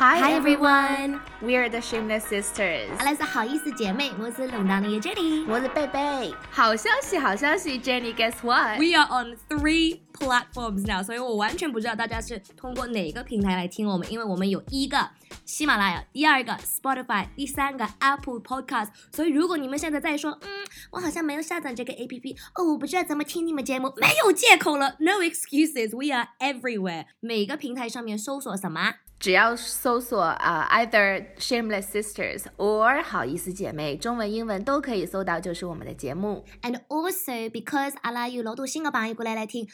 Hi everyone, we are the Shameless Sisters。来自好意思姐妹，我是龙当的 Jenny，我是贝贝。好消息，好消息，Jenny，guess what? We are on three platforms now，所以我完全不知道大家是通过哪个平台来听我们，因为我们有一个喜马拉雅，第二个 Spotify，第三个 Apple Podcast。所以如果你们现在在说，嗯，我好像没有下载这个 APP，哦，我不知道怎么听你们节目，没有借口了，No excuses，We are everywhere。每个平台上面搜索什么？ 只要搜索啊、uh,，either Shameless Sisters or 好意思姐妹，中文、英文都可以搜到，就是我们的节目。And also because 阿拉有老多新的朋友过来来听。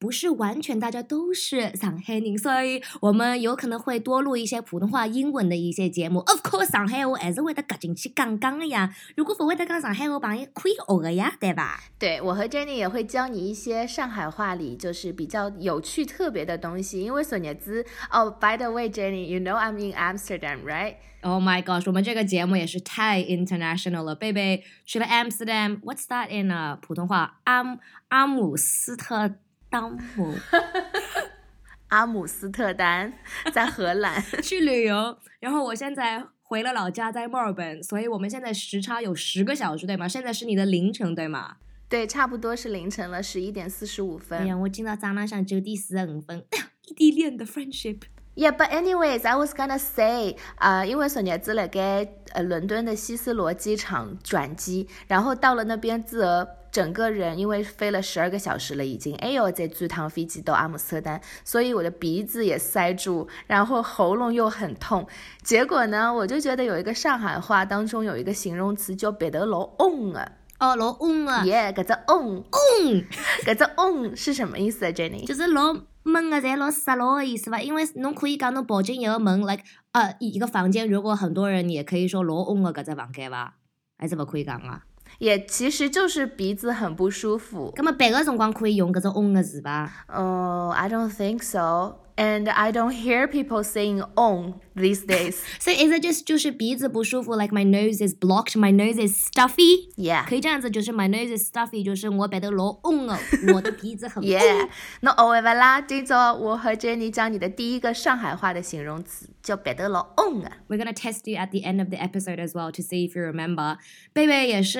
不是完全大家都是上海人，所以我们有可能会多录一些普通话、英文的一些节目。Of course，上海话还是会得夹进去讲讲的呀。如果不会得讲上海话，朋友可以学的呀，对吧？对，我和 Jenny 也会教你一些上海话里就是比较有趣、特别的东西。因为索尼兹哦，By the way，Jenny，you know I'm in Amsterdam，right？Oh my gosh，我们这个节目也是太 international 了。贝贝去了 Amsterdam，What's that in 啊？普通话，阿阿姆斯特。当姆，阿姆斯特丹在荷兰 去旅游，然后我现在回了老家，在墨尔本，所以我们现在时差有十个小时，对吗？现在是你的凌晨，对吗？对，差不多是凌晨了，十一点四十五分。哎呀，我今早早上九点四十五分，异地恋的 friendship。Yeah, but anyways, I was gonna say，啊，因为索尼兹了该呃伦敦的希斯罗机场转机，然后到了那边自而。整个人因为飞了十二个小时了，已经哎呦，在最趟飞机到阿姆斯特丹，所以我的鼻子也塞住，然后喉咙又很痛。结果呢，我就觉得有一个上海话当中有一个形容词叫“别得老嗡啊”，哦，老嗡啊，耶，搿只嗡嗡，搿只嗡是什么意思啊，Jenny？就是老闷啊，侪老失落的意思吧？因为侬可以讲侬跑进一个门，like 呃一个房间，如果很多人，你也可以说老嗡的，搿只房间伐？还是勿可以讲啊？也其实就是鼻子很不舒服。那么别个辰光可以用搿只嗡个字吧？哦，I don't think so. And I don't hear people saying on these days. So is it just 就是鼻子不舒服，like my nose is blocked, my nose is stuffy? Yeah. 可以这样子，就是 my nose is stuffy，就是我鼻头老 on 哦，我的鼻子很 Yeah. 那 over 啦，今朝我和 Jenny 教你的第一个上海话的形容词叫鼻头老 on 啊。We're gonna test you at the end of the episode as well to see if you remember. 贝贝也是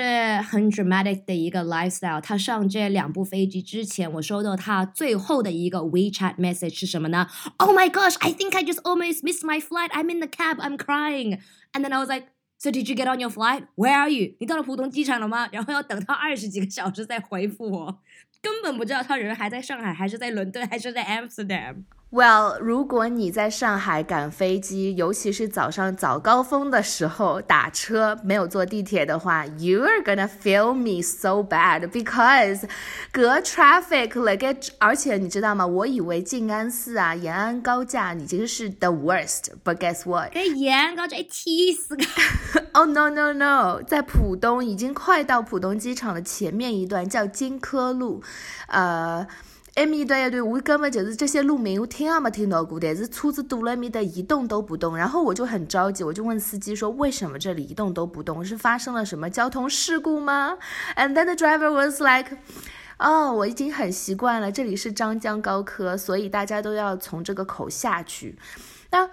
很 dramatic 的一个 lifestyle。他上这两部飞机之前，我收到他最后的一个 WeChat message 是什么呢 ？oh my gosh, I think I just almost missed my flight. I'm in the cab. I'm crying. And then I was like, so did you get on your flight? Where are you? 你到了浦东机场了吗？然后要等他二十几个小时再回复我，根本不知道他人还在上海，还是在伦敦，还是在 Amsterdam。 Well，如果你在上海赶飞机，尤其是早上早高峰的时候打车没有坐地铁的话，you are gonna feel me so bad because 隔 traffic like，而且你知道吗？我以为静安寺啊、延安高架已经是 the worst，but guess what？给延安高架一踢死个！Oh no no no，在浦东已经快到浦东机场的前面一段叫金科路，呃。埃面对一段，我根本就是这些路名，我听也没听到过。但是车子堵了面的，一动都不动。然后我就很着急，我就问司机说：“为什么这里一动都不动？是发生了什么交通事故吗？”And then the driver was like：“ 哦，我已经很习惯了，这里是张江高科，所以大家都要从这个口下去。”那。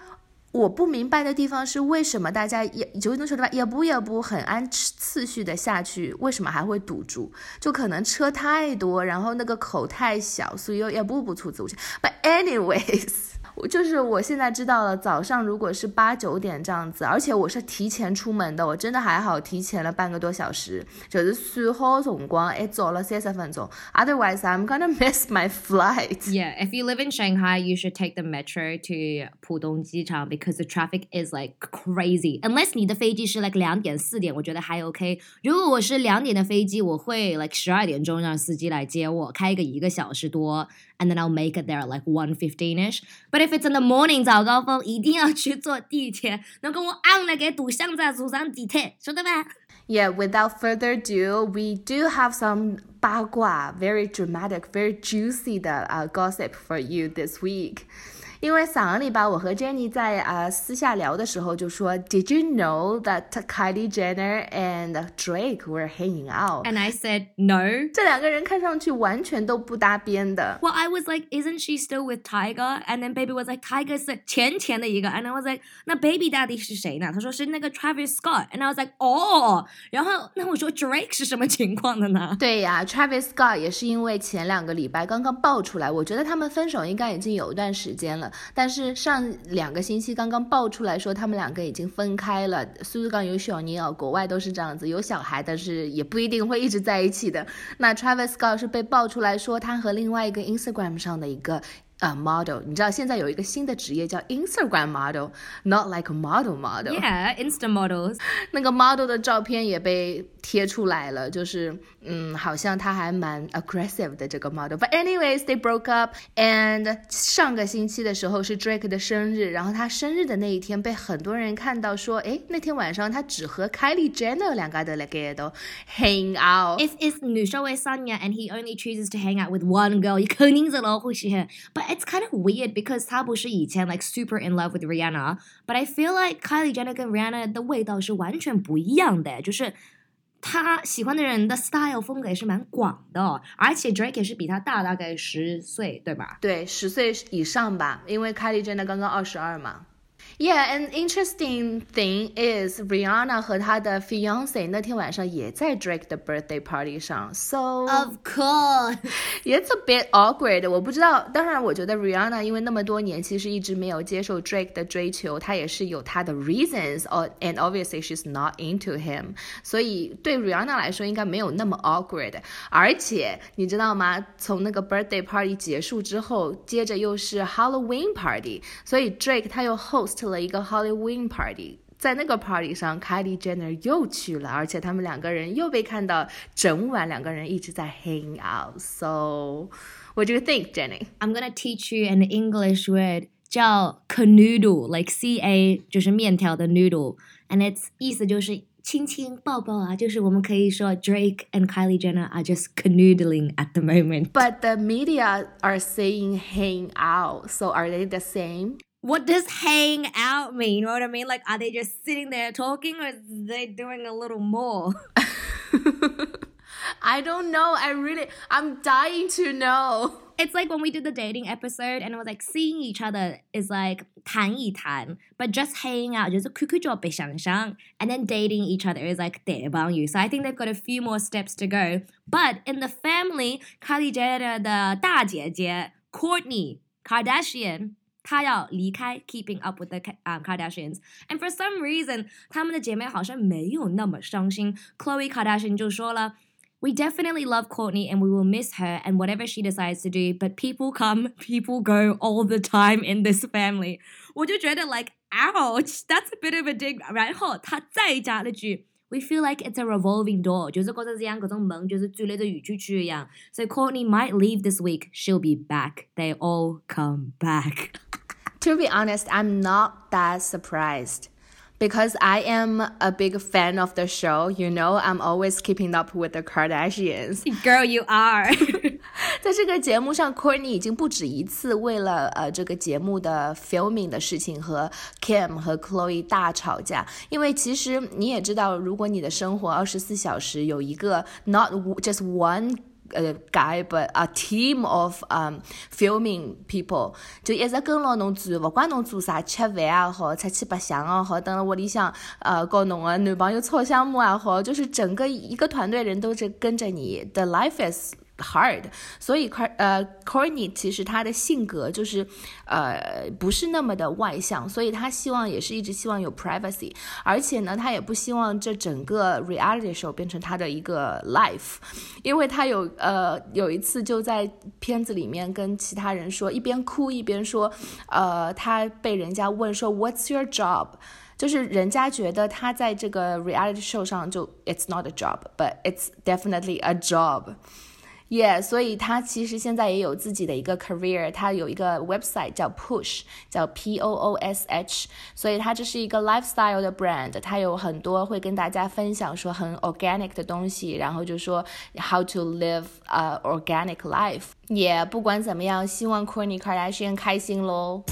我不明白的地方是，为什么大家也就能说的吧，也不也不很按次序的下去，为什么还会堵住？就可能车太多，然后那个口太小，所以也不不出自我 But anyways。就是我现在知道了，早上如果是八九点这样子，而且我是提前出门的，我真的还好，提前了半个多小时，就是算好辰光，还早了三十分钟。Otherwise, I'm gonna miss my flight. Yeah, if you live in Shanghai, you should take the metro to 浦东机场 because the traffic is like crazy. Unless 你的飞机是 like 两点四点，我觉得还 OK。如果我是两点的飞机，我会 like 十二点钟让司机来接我，开个一个小时多。and then I'll make it there like 1.15ish. But if it's in the morning 早高峰，一定要去坐地铁，能跟我按了给堵巷在路上地铁，晓得吧？Yeah, without further ado, we do have some 八卦, very dramatic, very juicy 的 uh, gossip for you this week. 因为上个礼拜，我和 Jenny 在啊私下聊的时候就说，Did you know that Kylie Jenner and Drake were hanging out? And I said no. 这两个人看上去完全都不搭边的。Well, I was like, isn't she still with Tyga? And then Baby was like, Tyga 是前前的一个。And I was like, 那 Baby 到底是谁呢？他说是那个 Travis Scott。And I was like, oh. 哦。然后那我说 Drake 是什么情况的呢？对呀、啊、，Travis Scott 也是因为前两个礼拜刚刚爆出来，我觉得他们分手应该已经有一段时间了。但是上两个星期刚刚爆出来说他们两个已经分开了。苏志刚有小妮啊，国外都是这样子，有小孩但是也不一定会一直在一起的。那 Travis Scott 是被爆出来说他和另外一个 Instagram 上的一个。呃、uh,，model，你知道现在有一个新的职业叫 Instagram model，not like model model。 Yeah, Insta models. 那个 model 的照片也被贴出来了，就是嗯，好像他还蛮 aggressive 的这个 model。But anyways, they broke up. And 上个星期的时候是 Drake 的生日，然后他生日的那一天被很多人看到说，诶，那天晚上他只和 Kylie Jenner 两个的来给都 hang out。 If it's 女生为 Sonia and he only chooses to hang out with one girl, 肯定是老虎是 But it's kind of weird because 他不是以前 like super in love with Rihanna, but I feel like Kylie Jenner 跟 Rihanna 的味道是完全不一样的，就是他喜欢的人的 style 风格也是蛮广的、哦，而且 Drake 也是比他大大概十岁，对吧？对，十岁以上吧，因为 Kylie Jenner 刚刚二十二嘛。 Yeah, an interesting thing is Rihanna 和她的 fiance 那天晚上也在 Drake 的 birthday party 上，so Of course. it's a bit awkward。我不知道，当然我觉得 Rihanna 因为那么多年其实一直没有接受 Drake 的追求，她也是有她的 reasons。哦，and obviously she's not into him，所以对 Rihanna 来说应该没有那么 awkward。而且你知道吗？从那个 birthday party 结束之后，接着又是 Halloween party，所以 Drake 他又 host 了一个 Halloween party。在那个 party 上，Kylie Jenner 又去了，而且他们两个人又被看到整晚两个人一直在 hang out。So, what do you think, Jenny? I'm gonna teach you an English word 叫 canoodle，like C A 就是面条的 noodle，and its 意思就是亲亲抱抱啊，就是我们可以说 Drake and Kylie Jenner are just canoodling at the moment. But the media are saying hang out. So are they the same? what does hang out mean? You know what I mean? Like, are they just sitting there talking or they doing a little more? I don't know. I really, I'm dying to know. It's like when we did the dating episode and it was like seeing each other is like 谈一谈, but just hanging out, just and then dating each other is like you. So I think they've got a few more steps to go. But in the family, Kylie Jenner 的大姐姐 Kourtney Kardashian 她要离开 Keeping Up with the Kardashians, and for some reason，她们的姐妹好像没有那么伤心。Khloe Kardashian 就说了。We definitely love Kourtney and we will miss her and whatever she decides to do, but people come, people go all the time in this family. 我就觉得 like ouch, that's a bit of a dig. 然后他再加了句 We feel like it's a revolving door，就是觉得这样各种门就是追了着雨去去一样。So Courtney might leave this week, she'll be back. They all come back. To be honest, I'm not that surprised. because I am a big fan of the show, you know, I'm always keeping up with the Kardashians. Girl, you are. 在这个节目上，Kourtney 已经不止一次为了呃这个节目的 filming 的事情和 Kim 和 Khloe 大吵架。因为其实你也知道，如果你的生活二十四小时有一个 not just one 呃 guy but a team of um filming people 就一直跟牢侬转，勿管侬做啥，吃饭也好，出去白相也好，等辣屋里向呃告侬个男朋友吵相骂也好，就是整个一个团队人都是跟着你，the life is。hard，所以呃 Courtney 其实他的性格就是呃不是那么的外向，所以他希望也是一直希望有 privacy，而且呢他也不希望这整个 reality show 变成他的一个 life，因为他有呃有一次就在片子里面跟其他人说，一边哭一边说，呃他被人家问说 What's your job？就是人家觉得他在这个 reality show 上就 It's not a job，but it's definitely a job。耶所以他其实现在也有自己的一个 career，他有一个 website 叫 Push，叫 P O O S H，所以他这是一个 lifestyle 的 brand，他有很多会跟大家分享说很 organic 的东西，然后就说 how to live a organic life。也、不管怎么样，希望 Kourtney Kardashian 开心喽。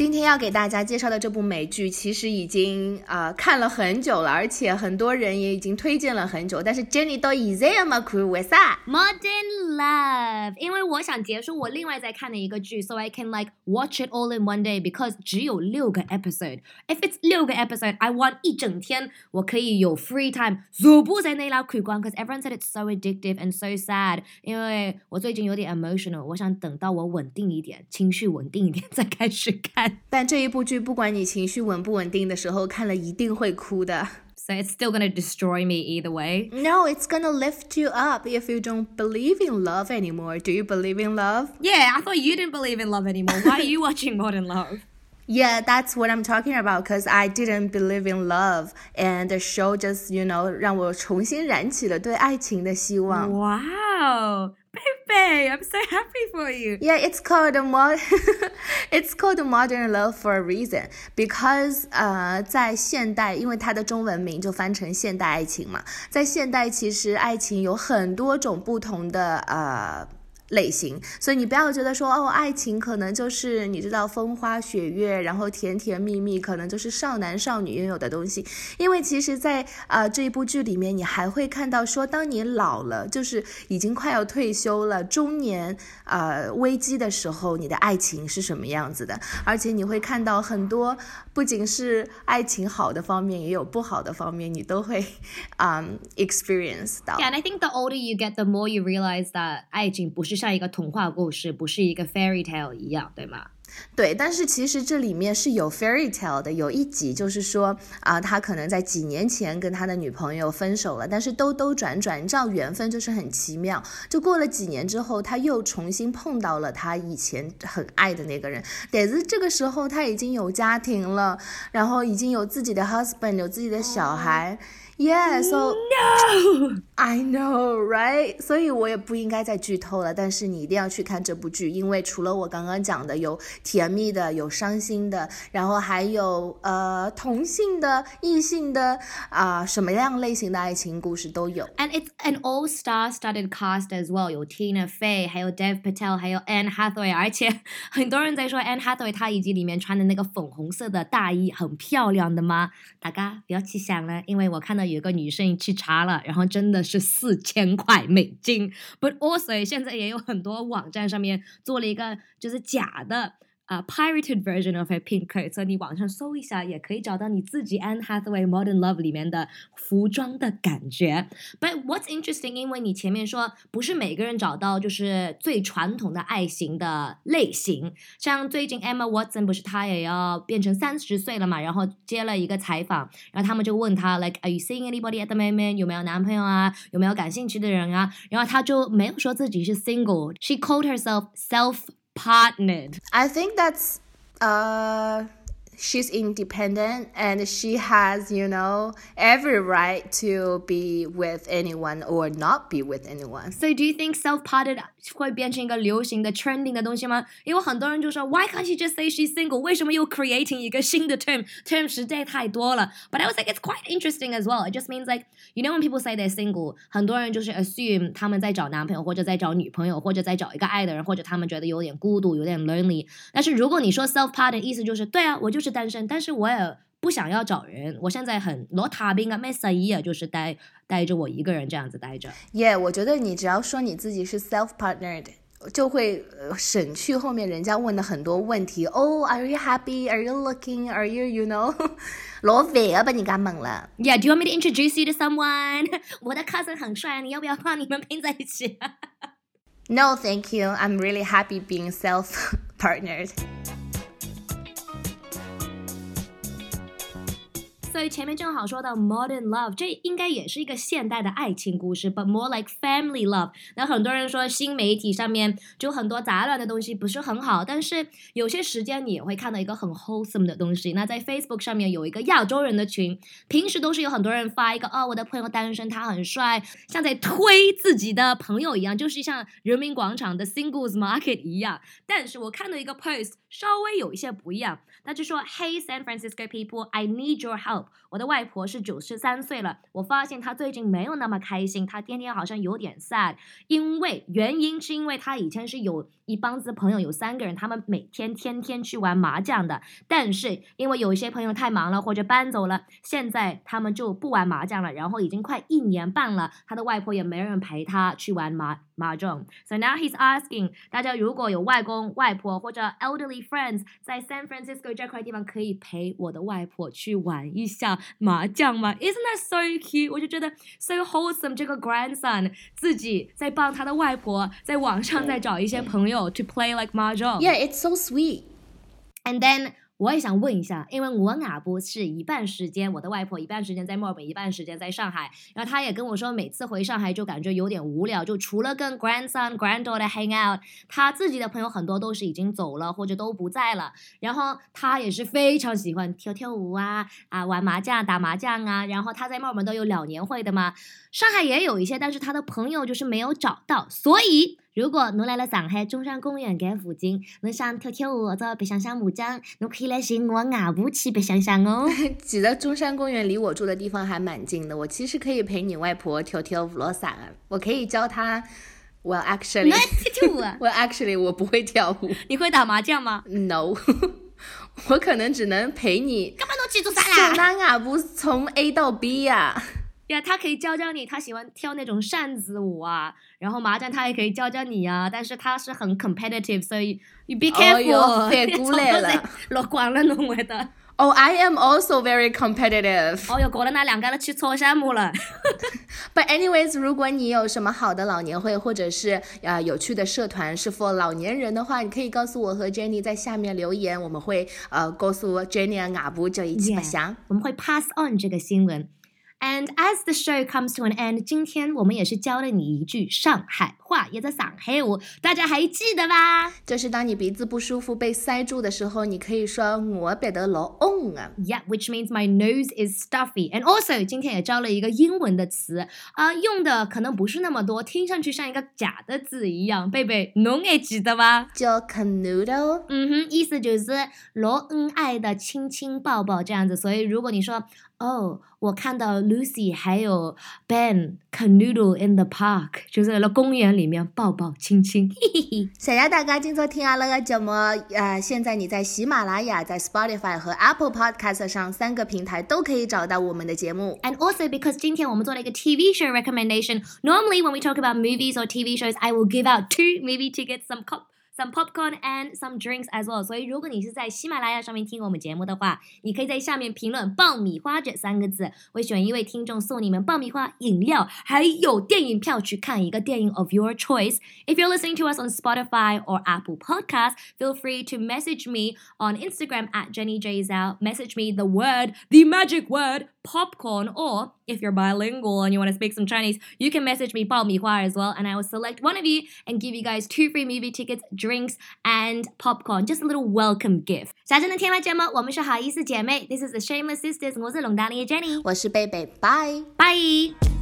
今天要给大家介绍的这部美剧，其实已经呃看了很久了，而且很多人也已经推荐了很久。但是 Jenny 都已经嘛哭为啥？Modern Love，因为我想结束我另外在看的一个剧，so I can like watch it all in one day because 只有六个 episode。If it's 六个 episode，I want 一整天我可以有 free time，全部在那拉看光。Cause everyone said it's so addictive and so sad。因为我最近有点 emotional，我想等到我稳定一点，情绪稳定一点再开始看。但这一部剧，不管你情绪稳不稳定的时候，看了一定会哭的。So it's still gonna destroy me either way. No, it's gonna lift you up if you don't believe in love anymore. Do you believe in love? Yeah, I thought you didn't believe in love anymore. Why are you watching Modern Love? Yeah, that's what I'm talking about. Cause I didn't believe in love, and the show just, you know, 让我重新燃起了对爱情的希望。Wow. Pepe, I'm so happy for you. Yeah, it's called a mod. it's called modern love for a reason because 呃，在现代，因为它的中文名就翻成现代爱情嘛，在现代其实爱情有很多种不同的呃。 类型，所以你不要觉得说哦，爱情可能就是你知道风花雪月，然后甜甜蜜蜜，可能就是少男少女拥有的东西。因为其实，在呃这一部剧里面，你还会看到说，当你老了，就是已经快要退休了，中年呃危机的时候，你的爱情是什么样子的？而且你会看到很多，不仅是爱情好的方面，也有不好的方面，你都会嗯 experience 到。Yeah, and I think the older you get, the more you realize that 爱情不是。像一个童话故事，不是一个 fairy tale 一样，对吗？对，但是其实这里面是有 fairy tale 的。有一集就是说啊，他可能在几年前跟他的女朋友分手了，但是兜兜转转，你知道缘分就是很奇妙。就过了几年之后，他又重新碰到了他以前很爱的那个人，但是这个时候他已经有家庭了，然后已经有自己的 husband，有自己的小孩。Yeah, so no, I know, right? 所以我也不应该再剧透了，但是你一定要去看这部剧，因为除了我刚刚讲的有甜蜜的、有伤心的，然后还有呃同性的、异性的啊、呃，什么样类型的爱情故事都有。And it's an all-star-studded cast as well，有 Tina Fey，还有 Dev Patel，还有 Anne Hathaway，而且很多人在说 Anne Hathaway 她以及里面穿的那个粉红色的大衣很漂亮的吗？大家不要去想了，因为我看到。 有个女生去查了，然后真的是四千块美金。But also 现在也有很多网站上面做了一个就是假的。啊、uh,，pirated version of a pink coat，所以你网上搜一下，也可以找到你自己 Anne Hathaway Modern Love 里面的服装的感觉。But what's interesting，因为你前面说不是每个人找到就是最传统的爱情的类型，像最近 Emma Watson 不是她也要变成三十岁了嘛，然后接了一个采访，然后他们就问她 like Are you seeing anybody at the moment？有没有男朋友啊？有没有感兴趣的人啊？然后她就没有说自己是 single，she called herself self Partnered. I think that's uh she's independent and she has, you know, every right to be with anyone or not be with anyone. So do you think self-partnered 会变成一个流行的 Why can't she just say she's single？为什么又 creating 一个新的 term but I was like it's quite interesting as well. It just means like you know when people say they're single，很多人就是 assume 他们在找男朋友或者在找女朋友或者在找一个爱的人，或者他们觉得有点孤独，有点 lonely。但是如果你说 self-partnered，意思就是对啊，我就是单身，但是我也不想要找人。我现在很罗塔宾啊，没啥意啊，就是待待着我一个人这样子待着。Yeah，我觉得你只要说你自己是 self partnered，就会省去后面人家问的很多问题。Oh，are you happy？Are you looking？Are you，you know？罗伟啊，把你干懵了。Yeah，do you want me to introduce you to someone？我的 cousin 很帅，你要不要把你们拼在一起？No，thank you. I'm really happy being self partnered. 所以前面正好说到 modern love，这应该也是一个现代的爱情故事，but more like family love。那很多人说新媒体上面就很多杂乱的东西不是很好，但是有些时间你也会看到一个很 wholesome 的东西。那在 Facebook 上面有一个亚洲人的群，平时都是有很多人发一个哦，我的朋友单身，他很帅，像在推自己的朋友一样，就是像人民广场的 singles market 一样。但是我看到一个 post。稍微有一些不一样。他就说：“Hey San Francisco people, I need your help。我的外婆是九十三岁了，我发现她最近没有那么开心，她天天好像有点 sad。因为原因是因为她以前是有一帮子朋友，有三个人，他们每天天天去玩麻将的。但是因为有一些朋友太忙了或者搬走了，现在他们就不玩麻将了。然后已经快一年半了，他的外婆也没人陪他去玩麻。”麻将 So now he's asking 大家如果有外公外婆或者 elderly friends 在 San Francisco 这块地方，可以陪我的外婆去玩一下麻将吗？Isn't that so cute？我就觉得 so wholesome。这个 grandson 自己在帮他的外婆在网上再找一些朋友 to play like mahjong。Yeah, it's so sweet. And then 我也想问一下，因为我阿不是一半时间，我的外婆一半时间在墨尔本，一半时间在上海。然后她也跟我说，每次回上海就感觉有点无聊，就除了跟 grandson、granddaughter hang out，她自己的朋友很多都是已经走了或者都不在了。然后她也是非常喜欢跳跳舞啊啊，玩麻将、打麻将啊。然后她在墨尔本都有老年会的嘛，上海也有一些，但是她的朋友就是没有找到，所以。如果侬来了上海中山公园搿附近，侬想跳跳舞或者白相相麻将，侬可以来寻我外婆去白相相哦。其实中山公园离我住的地方还蛮近的，我其实可以陪你外婆跳跳舞咯啥的。我可以教她。Well, actually，跳跳舞。Well, actually，我不会跳舞。你会打麻将吗？No，我可能只能陪你。干嘛侬去做啥啦？送外婆从 A 到 B 呀。呀，他可以教教你，他喜欢跳那种扇子舞啊，然后麻将他也可以教教你啊，但是他是很 competitive，所以 you be careful，反过来了，落光了侬会的。Oh, I am also very competitive. 哦哟，过了那两个了，去搓项目了。But anyways，如果你有什么好的老年会，或者是呃有趣的社团是 for 老年人的话，你可以告诉我和 Jenny 在下面留言，我们会呃告诉 Jenny 和阿布就一起分享。我们会 pass on 这个新闻。And as the show comes to an end，今天我们也是教了你一句上海话，也在上海话，大家还记得吧？就是当你鼻子不舒服被塞住的时候，你可以说我鼻得老嗡啊。Yeah，which means my nose is stuffy. And also，今天也教了一个英文的词啊，用的可能不是那么多，听上去像一个假的字一样。贝贝，侬还记得吗？叫 canoodle。嗯哼，意思就是老恩爱的亲亲抱抱这样子。所以如果你说哦，我看到 Lucy 还有 Ben canoodle in the park，就是在了公园里面抱抱亲亲。谢谢大家今朝听阿拉个节目。呃，现在你在喜马拉雅、在 Spotify 和 Apple Podcast 上三个平台都可以找到我们的节目。And also because 今天我们做了一个 TV show recommendation. Normally when we talk about movies or TV shows, I will give out two movie tickets, some cup. some popcorn and some drinks as well。所以如果你是在喜马拉雅上面听我们节目的话，你可以在下面评论“爆米花”这三个字，会选一位听众送你们爆米花、饮料，还有电影票去看一个电影 of your choice。If you're listening to us on Spotify or Apple Podcast, feel free to message me on Instagram at Jenny J Zhao. Message me the word, the magic word popcorn, or if you're bilingual and you want to speak some Chinese, you can message me 爆米花 as well, and I will select one of you and give you guys two free movie tickets, drinks, and popcorn. Just a little welcome gift. 小珍的天外节目，我们是好意思姐妹。This is the Shameless Sisters，我是龙达里的 Jenny，我是贝贝，拜拜。